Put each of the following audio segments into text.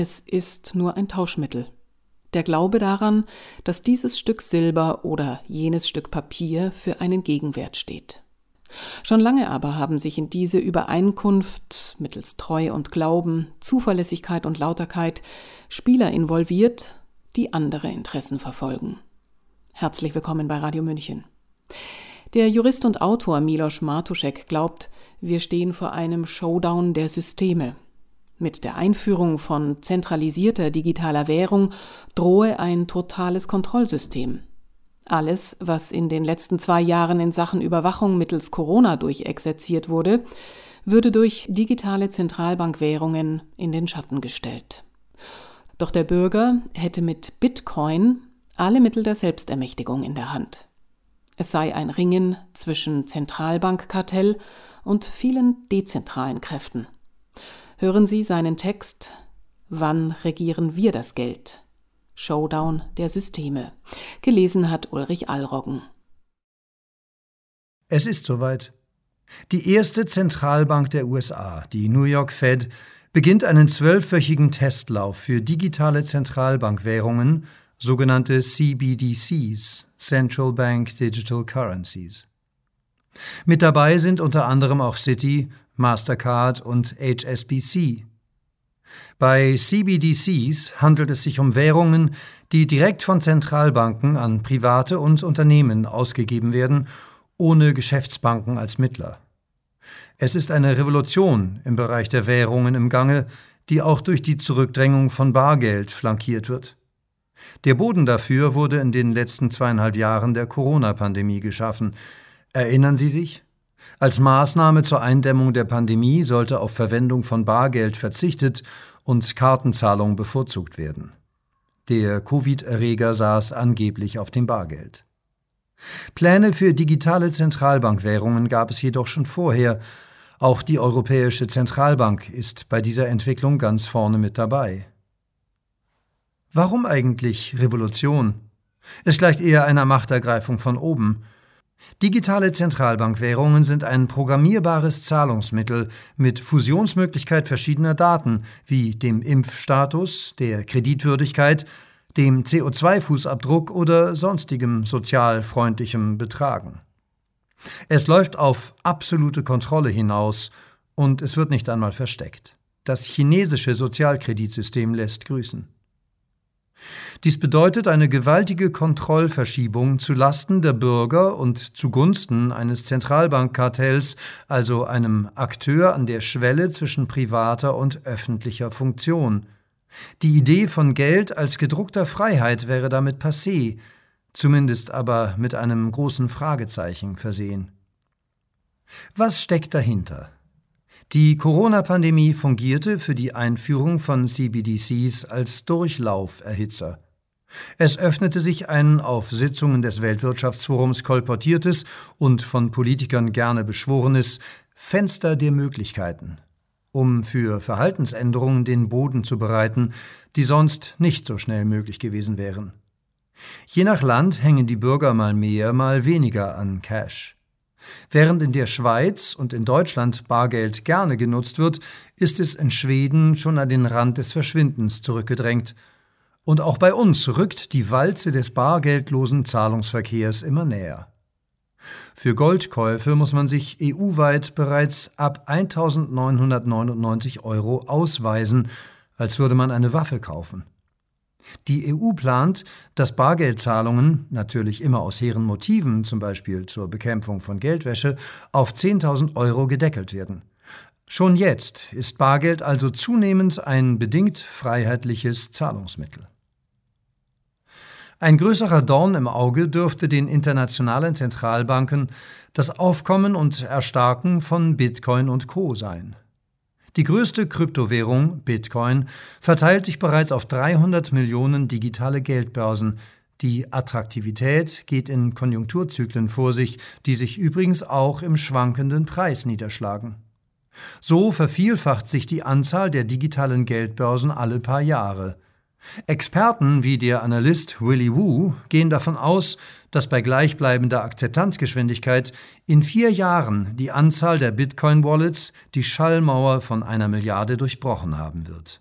Es ist nur ein Tauschmittel. Der Glaube daran, dass dieses Stück Silber oder jenes Stück Papier für einen Gegenwert steht. Schon lange aber haben sich in diese Übereinkunft mittels Treu und Glauben, Zuverlässigkeit und Lauterkeit Spieler involviert, die andere Interessen verfolgen. Herzlich willkommen bei Radio München. Der Jurist und Autor Milos Martuszek glaubt, wir stehen vor einem Showdown der Systeme. Mit der Einführung von zentralisierter digitaler Währung drohe ein totales Kontrollsystem. Alles, was in den letzten zwei Jahren in Sachen Überwachung mittels Corona durchexerziert wurde, würde durch digitale Zentralbankwährungen in den Schatten gestellt. Doch der Bürger hätte mit Bitcoin alle Mittel der Selbstermächtigung in der Hand. Es sei ein Ringen zwischen Zentralbankkartell und vielen dezentralen Kräften. Hören Sie seinen Text Wann regieren wir das Geld? Showdown der Systeme. Gelesen hat Ulrich Allroggen. Es ist soweit. Die erste Zentralbank der USA, die New York Fed, beginnt einen zwölfwöchigen Testlauf für digitale Zentralbankwährungen, sogenannte CBDCs, Central Bank Digital Currencies. Mit dabei sind unter anderem auch Citi, Mastercard und HSBC. Bei CBDCs handelt es sich um Währungen, die direkt von Zentralbanken an private und Unternehmen ausgegeben werden, ohne Geschäftsbanken als Mittler. Es ist eine Revolution im Bereich der Währungen im Gange, die auch durch die Zurückdrängung von Bargeld flankiert wird. Der Boden dafür wurde in den letzten zweieinhalb Jahren der Corona-Pandemie geschaffen. Erinnern Sie sich? Als Maßnahme zur Eindämmung der Pandemie sollte auf Verwendung von Bargeld verzichtet und Kartenzahlung bevorzugt werden. Der Covid-Erreger saß angeblich auf dem Bargeld. Pläne für digitale Zentralbankwährungen gab es jedoch schon vorher. Auch die Europäische Zentralbank ist bei dieser Entwicklung ganz vorne mit dabei. Warum eigentlich Revolution? Es gleicht eher einer Machtergreifung von oben. Digitale Zentralbankwährungen sind ein programmierbares Zahlungsmittel mit Fusionsmöglichkeit verschiedener Daten wie dem Impfstatus, der Kreditwürdigkeit, dem CO2-Fußabdruck oder sonstigem sozial freundlichem Betragen. Es läuft auf absolute Kontrolle hinaus und es wird nicht einmal versteckt. Das chinesische Sozialkreditsystem lässt grüßen. Dies bedeutet eine gewaltige Kontrollverschiebung zu Lasten der Bürger und zugunsten eines Zentralbankkartells, also einem Akteur an der Schwelle zwischen privater und öffentlicher Funktion. Die Idee von Geld als gedruckter Freiheit wäre damit passé, zumindest aber mit einem großen Fragezeichen versehen. Was steckt dahinter? Die Corona-Pandemie fungierte für die Einführung von CBDCs als Durchlauferhitzer. Es öffnete sich ein auf Sitzungen des Weltwirtschaftsforums kolportiertes und von Politikern gerne beschworenes Fenster der Möglichkeiten, um für Verhaltensänderungen den Boden zu bereiten, die sonst nicht so schnell möglich gewesen wären. Je nach Land hängen die Bürger mal mehr, mal weniger an Cash. Während in der Schweiz und in Deutschland Bargeld gerne genutzt wird, ist es in Schweden schon an den Rand des Verschwindens zurückgedrängt. Und auch bei uns rückt die Walze des bargeldlosen Zahlungsverkehrs immer näher. Für Goldkäufe muss man sich EU-weit bereits ab 1999 Euro ausweisen, als würde man eine Waffe kaufen. Die EU plant, dass Bargeldzahlungen, natürlich immer aus hehren Motiven, zum Beispiel zur Bekämpfung von Geldwäsche, auf 10.000 Euro gedeckelt werden. Schon jetzt ist Bargeld also zunehmend ein bedingt freiheitliches Zahlungsmittel. Ein größerer Dorn im Auge dürfte den internationalen Zentralbanken das Aufkommen und Erstarken von Bitcoin und Co sein. Die größte Kryptowährung, Bitcoin, verteilt sich bereits auf 300 Millionen digitale Geldbörsen. Die Attraktivität geht in Konjunkturzyklen vor sich, die sich übrigens auch im schwankenden Preis niederschlagen. So vervielfacht sich die Anzahl der digitalen Geldbörsen alle paar Jahre. Experten wie der Analyst Willy Wu gehen davon aus, dass bei gleichbleibender Akzeptanzgeschwindigkeit in vier Jahren die Anzahl der Bitcoin-Wallets die Schallmauer von einer Milliarde durchbrochen haben wird.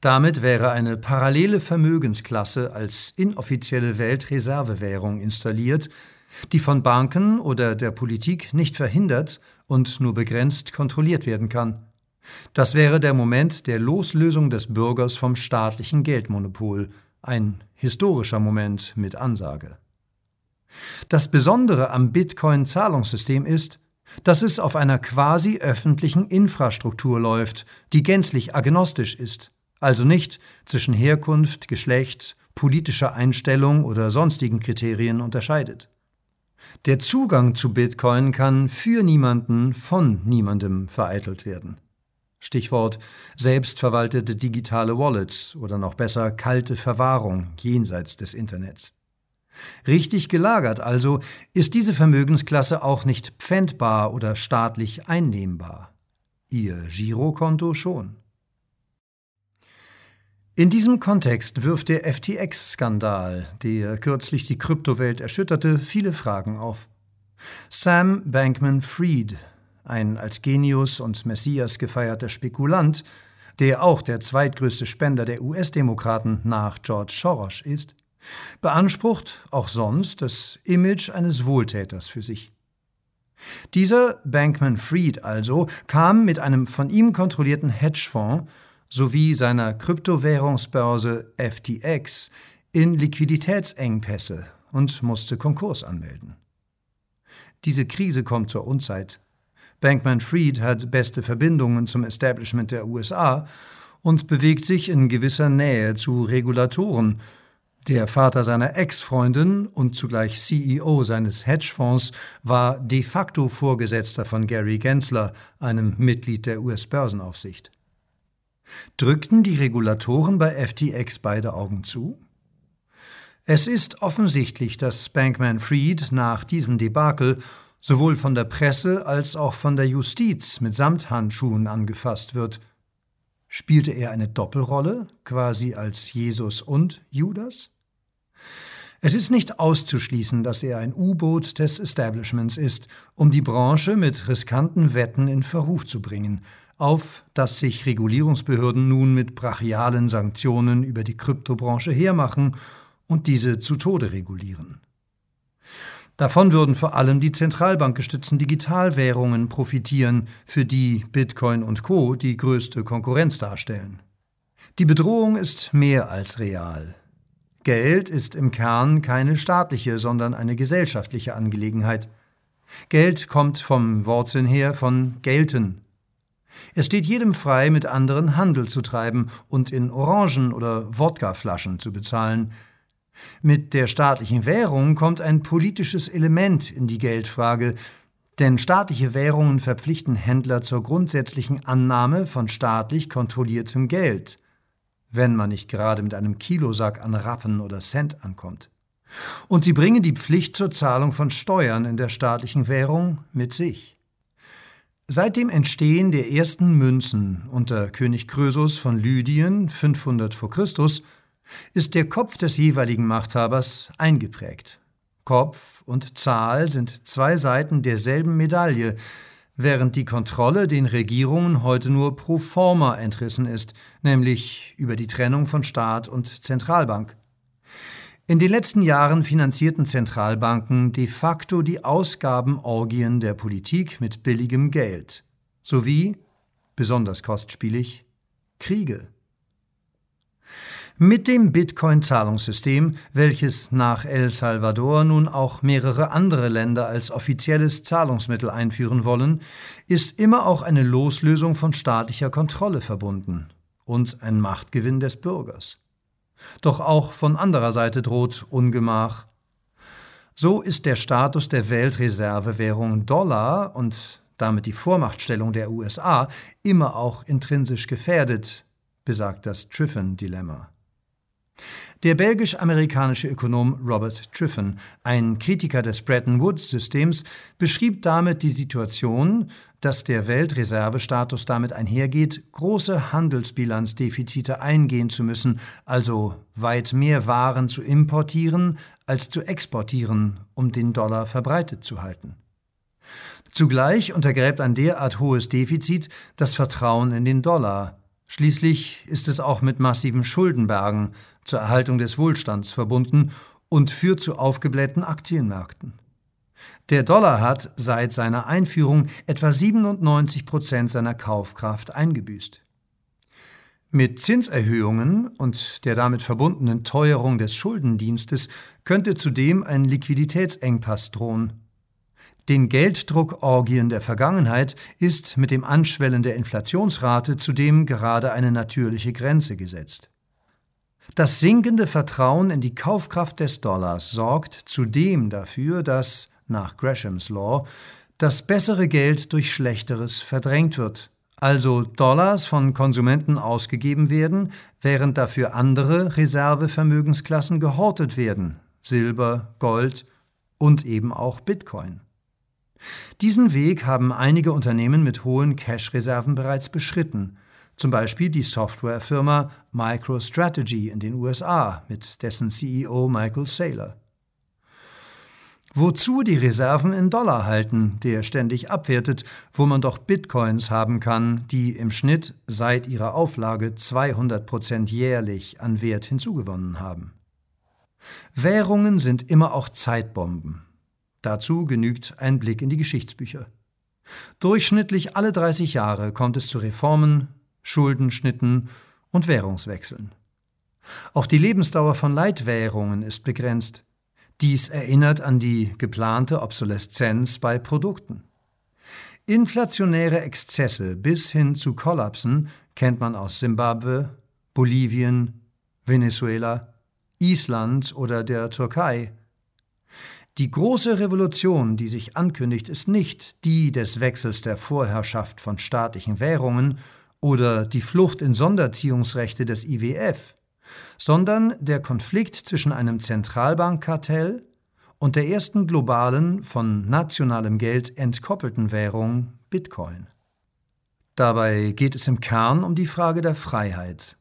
Damit wäre eine parallele Vermögensklasse als inoffizielle Weltreservewährung installiert, die von Banken oder der Politik nicht verhindert und nur begrenzt kontrolliert werden kann. Das wäre der Moment der Loslösung des Bürgers vom staatlichen Geldmonopol, ein historischer Moment mit Ansage. Das Besondere am Bitcoin-Zahlungssystem ist, dass es auf einer quasi öffentlichen Infrastruktur läuft, die gänzlich agnostisch ist, also nicht zwischen Herkunft, Geschlecht, politischer Einstellung oder sonstigen Kriterien unterscheidet. Der Zugang zu Bitcoin kann für niemanden von niemandem vereitelt werden. Stichwort selbstverwaltete digitale Wallets oder noch besser kalte Verwahrung jenseits des Internets. Richtig gelagert also ist diese Vermögensklasse auch nicht pfändbar oder staatlich einnehmbar. Ihr Girokonto schon. In diesem Kontext wirft der FTX-Skandal, der kürzlich die Kryptowelt erschütterte, viele Fragen auf. Sam Bankman-Fried, ein als Genius und Messias gefeierter Spekulant, der auch der zweitgrößte Spender der US-Demokraten nach George Soros ist, beansprucht auch sonst das Image eines Wohltäters für sich. Dieser Bankman-Fried also kam mit einem von ihm kontrollierten Hedgefonds sowie seiner Kryptowährungsbörse FTX in Liquiditätsengpässe und musste Konkurs anmelden. Diese Krise kommt zur Unzeit. Bankman Fried hat beste Verbindungen zum Establishment der USA und bewegt sich in gewisser Nähe zu Regulatoren. Der Vater seiner Ex-Freundin und zugleich CEO seines Hedgefonds war de facto Vorgesetzter von Gary Gensler, einem Mitglied der US-Börsenaufsicht. Drückten die Regulatoren bei FTX beide Augen zu? Es ist offensichtlich, dass Bankman Fried nach diesem Debakel sowohl von der Presse als auch von der Justiz mit Samthandschuhen angefasst wird. Spielte er eine Doppelrolle, quasi als Jesus und Judas? Es ist nicht auszuschließen, dass er ein U-Boot des Establishments ist, um die Branche mit riskanten Wetten in Verruf zu bringen, auf dass sich Regulierungsbehörden nun mit brachialen Sanktionen über die Kryptobranche hermachen und diese zu Tode regulieren. Davon würden vor allem die zentralbankgestützten Digitalwährungen profitieren, für die Bitcoin und Co die größte Konkurrenz darstellen. Die Bedrohung ist mehr als real. Geld ist im Kern keine staatliche, sondern eine gesellschaftliche Angelegenheit. Geld kommt vom Wortsinn her von gelten, es steht jedem frei, mit anderen Handel zu treiben und in Orangen- oder Wodkaflaschen zu bezahlen. Mit der staatlichen Währung kommt ein politisches Element in die Geldfrage, denn staatliche Währungen verpflichten Händler zur grundsätzlichen Annahme von staatlich kontrolliertem Geld, wenn man nicht gerade mit einem Kilosack an Rappen oder Cent ankommt. Und sie bringen die Pflicht zur Zahlung von Steuern in der staatlichen Währung mit sich. Seit dem Entstehen der ersten Münzen unter König Krösus von Lydien 500 v. Chr. Ist der Kopf des jeweiligen Machthabers eingeprägt. Kopf und Zahl sind zwei Seiten derselben Medaille, während die Kontrolle den Regierungen heute nur pro forma entrissen ist, nämlich über die Trennung von Staat und Zentralbank. In den letzten Jahren finanzierten Zentralbanken de facto die Ausgabenorgien der Politik mit billigem Geld sowie, besonders kostspielig, Kriege. Mit dem Bitcoin-Zahlungssystem, welches nach El Salvador nun auch mehrere andere Länder als offizielles Zahlungsmittel einführen wollen, ist immer auch eine Loslösung von staatlicher Kontrolle verbunden und ein Machtgewinn des Bürgers. Doch auch von anderer Seite droht Ungemach. So ist der Status der Weltreservewährung Dollar und damit die Vormachtstellung der USA immer auch intrinsisch gefährdet, besagt das Triffin-Dilemma. Der belgisch-amerikanische Ökonom Robert Triffin, ein Kritiker des Bretton Woods-Systems, beschrieb damit die Situation, dass der Weltreservestatus damit einhergeht, große Handelsbilanzdefizite eingehen zu müssen, also weit mehr Waren zu importieren als zu exportieren, um den Dollar verbreitet zu halten. Zugleich untergräbt ein derart hohes Defizit das Vertrauen in den Dollar, Schließlich ist es auch mit massiven Schuldenbergen zur Erhaltung des Wohlstands verbunden und führt zu aufgeblähten Aktienmärkten. Der Dollar hat seit seiner Einführung etwa 97 Prozent seiner Kaufkraft eingebüßt. Mit Zinserhöhungen und der damit verbundenen Teuerung des Schuldendienstes könnte zudem ein Liquiditätsengpass drohen. Den Gelddruckorgien der Vergangenheit ist mit dem Anschwellen der Inflationsrate zudem gerade eine natürliche Grenze gesetzt. Das sinkende Vertrauen in die Kaufkraft des Dollars sorgt zudem dafür, dass, nach Greshams Law, das bessere Geld durch schlechteres verdrängt wird, also Dollars von Konsumenten ausgegeben werden, während dafür andere Reservevermögensklassen gehortet werden, Silber, Gold und eben auch Bitcoin. Diesen Weg haben einige Unternehmen mit hohen Cash-Reserven bereits beschritten, zum Beispiel die Softwarefirma MicroStrategy in den USA mit dessen CEO Michael Saylor. Wozu die Reserven in Dollar halten, der ständig abwertet, wo man doch Bitcoins haben kann, die im Schnitt seit ihrer Auflage 200 Prozent jährlich an Wert hinzugewonnen haben. Währungen sind immer auch Zeitbomben. Dazu genügt ein Blick in die Geschichtsbücher. Durchschnittlich alle 30 Jahre kommt es zu Reformen, Schuldenschnitten und Währungswechseln. Auch die Lebensdauer von Leitwährungen ist begrenzt. Dies erinnert an die geplante Obsoleszenz bei Produkten. Inflationäre Exzesse bis hin zu Kollapsen kennt man aus Simbabwe, Bolivien, Venezuela, Island oder der Türkei. Die große Revolution, die sich ankündigt, ist nicht die des Wechsels der Vorherrschaft von staatlichen Währungen oder die Flucht in Sonderziehungsrechte des IWF sondern der Konflikt zwischen einem Zentralbankkartell und der ersten globalen, von nationalem Geld entkoppelten Währung Bitcoin. Dabei geht es im Kern um die Frage der Freiheit.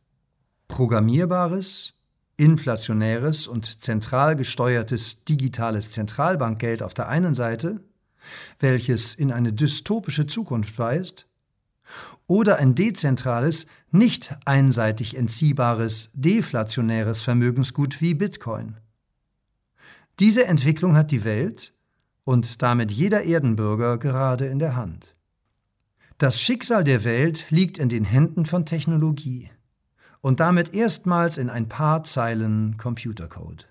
Programmierbares, inflationäres und zentral gesteuertes digitales Zentralbankgeld auf der einen Seite, welches in eine dystopische Zukunft weist, oder ein dezentrales, nicht einseitig entziehbares, deflationäres Vermögensgut wie Bitcoin. Diese Entwicklung hat die Welt und damit jeder Erdenbürger gerade in der Hand. Das Schicksal der Welt liegt in den Händen von Technologie und damit erstmals in ein paar Zeilen Computercode.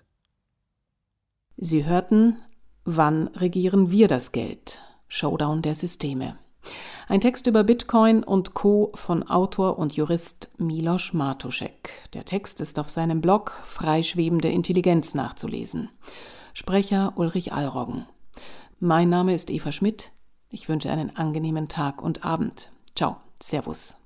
Sie hörten Wann regieren wir das Geld? Showdown der Systeme. Ein Text über Bitcoin und Co. von Autor und Jurist Milos Martuszek. Der Text ist auf seinem Blog Freischwebende Intelligenz nachzulesen. Sprecher Ulrich Allroggen. Mein Name ist Eva Schmidt. Ich wünsche einen angenehmen Tag und Abend. Ciao. Servus.